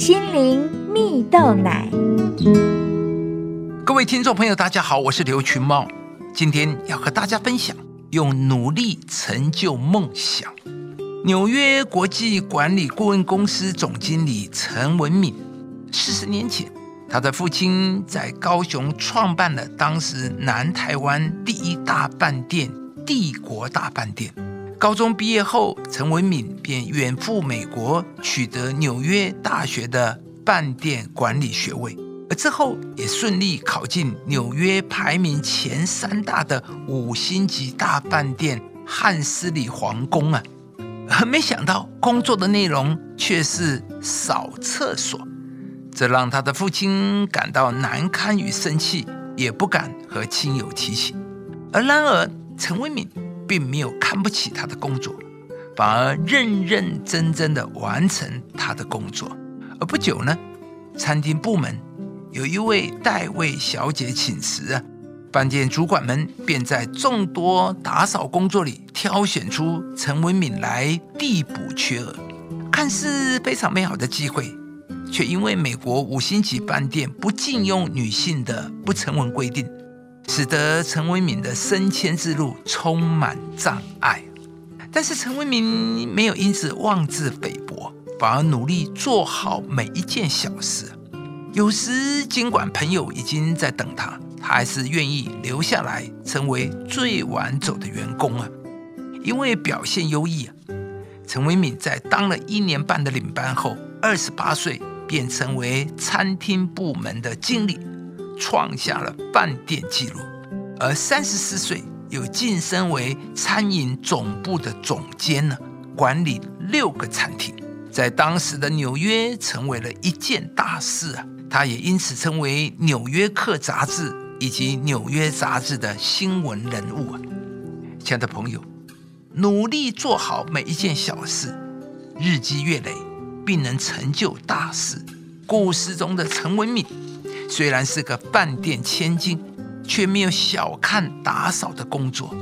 心灵蜜豆奶。各位听众朋友，大家好，我是刘群茂，今天要和大家分享用努力成就梦想。纽约国际管理顾问公司总经理陈文敏，四十年前，他的父亲在高雄创办了当时南台湾第一大饭店——帝国大饭店。高中毕业后，陈文敏便远赴美国，取得纽约大学的饭店管理学位，而之后也顺利考进纽约排名前三大的五星级大饭店汉斯里皇宫啊。而没想到，工作的内容却是扫厕所，这让他的父亲感到难堪与生气，也不敢和亲友提起。而然而，陈文敏并没有看不起他的工作，反而认认真真的完成他的工作。而不久呢，餐厅部门有一位代位小姐请辞啊。饭店主管们便在众多打扫工作里挑选出陈文敏来递补缺额，看似非常美好的机会，却因为美国五星级饭店不禁用女性的不成文规定，使得陈文敏的升迁之路充满障碍。但是陈文敏没有因此妄自菲薄，反而努力做好每一件小事。有时尽管朋友已经在等他。他还是愿意留下来，成为最晚走的员工啊！因为表现优异啊，陈维敏在当了一年半的领班后，二十八岁便成为餐厅部门的经理，创下了饭店纪录；而三十四岁又晋升为餐饮总部的总监呢，管理六个餐厅，在当时的纽约成为了一件大事啊！他也因此成为《纽约客》杂志。以及《纽约杂志》的新闻人物啊，亲爱的朋友，努力做好每一件小事，日积月累，并能成就大事。故事中的陈文敏虽然是个饭店千金，却没有小看打扫的工作，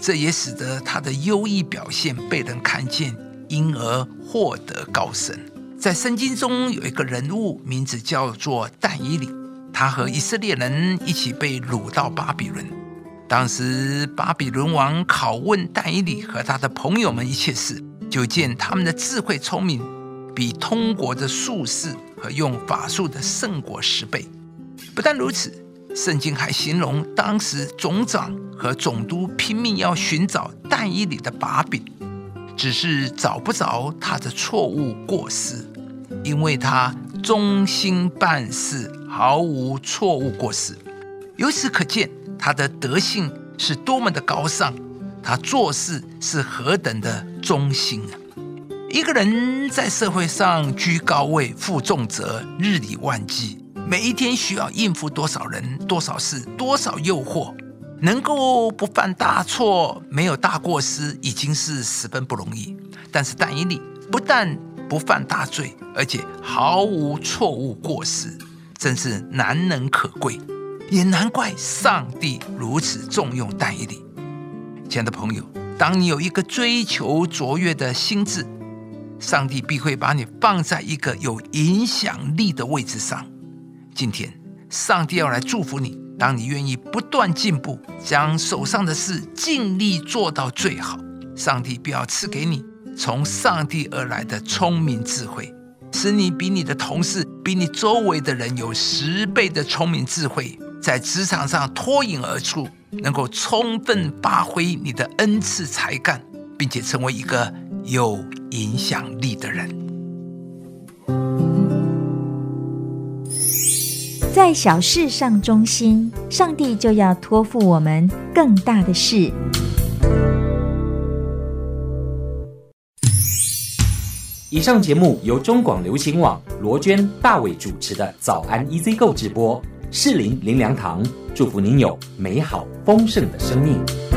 这也使得他的优异表现被人看见，因而获得高升。在圣经中有一个人物，名字叫做但以理。他和以色列人一起被掳到巴比伦。当时巴比伦王拷问但以理和他的朋友们一切事，就见他们的智慧聪明，比通国的术士和用法术的胜过十倍。不但如此，圣经还形容当时总长和总督拼命要寻找但以理的把柄，只是找不着他的错误过失，因为他忠心办事。毫无错误过失，由此可见他的德性是多么的高尚，他做事是何等的忠心啊！一个人在社会上居高位、负重责、日理万机，每一天需要应付多少人、多少事、多少诱惑，能够不犯大错、没有大过失，已经是十分不容易。但是但以理不但不犯大罪，而且毫无错误过失。真是难能可贵，也难怪上帝如此重用但以理。亲爱的朋友，当你有一个追求卓越的心智，上帝必会把你放在一个有影响力的位置上。今天，上帝要来祝福你，当你愿意不断进步，将手上的事尽力做到最好，上帝必要赐给你从上帝而来的聪明智慧。使你比你的同事、比你周围的人有十倍的聪明智慧，在职场上脱颖而出，能够充分发挥你的恩赐才干，并且成为一个有影响力的人。在小事上忠心，上帝就要托付我们更大的事。以上节目由中广流行网罗娟、大伟主持的《早安 EZ 购》直播，适林林良堂祝福您有美好丰盛的生命。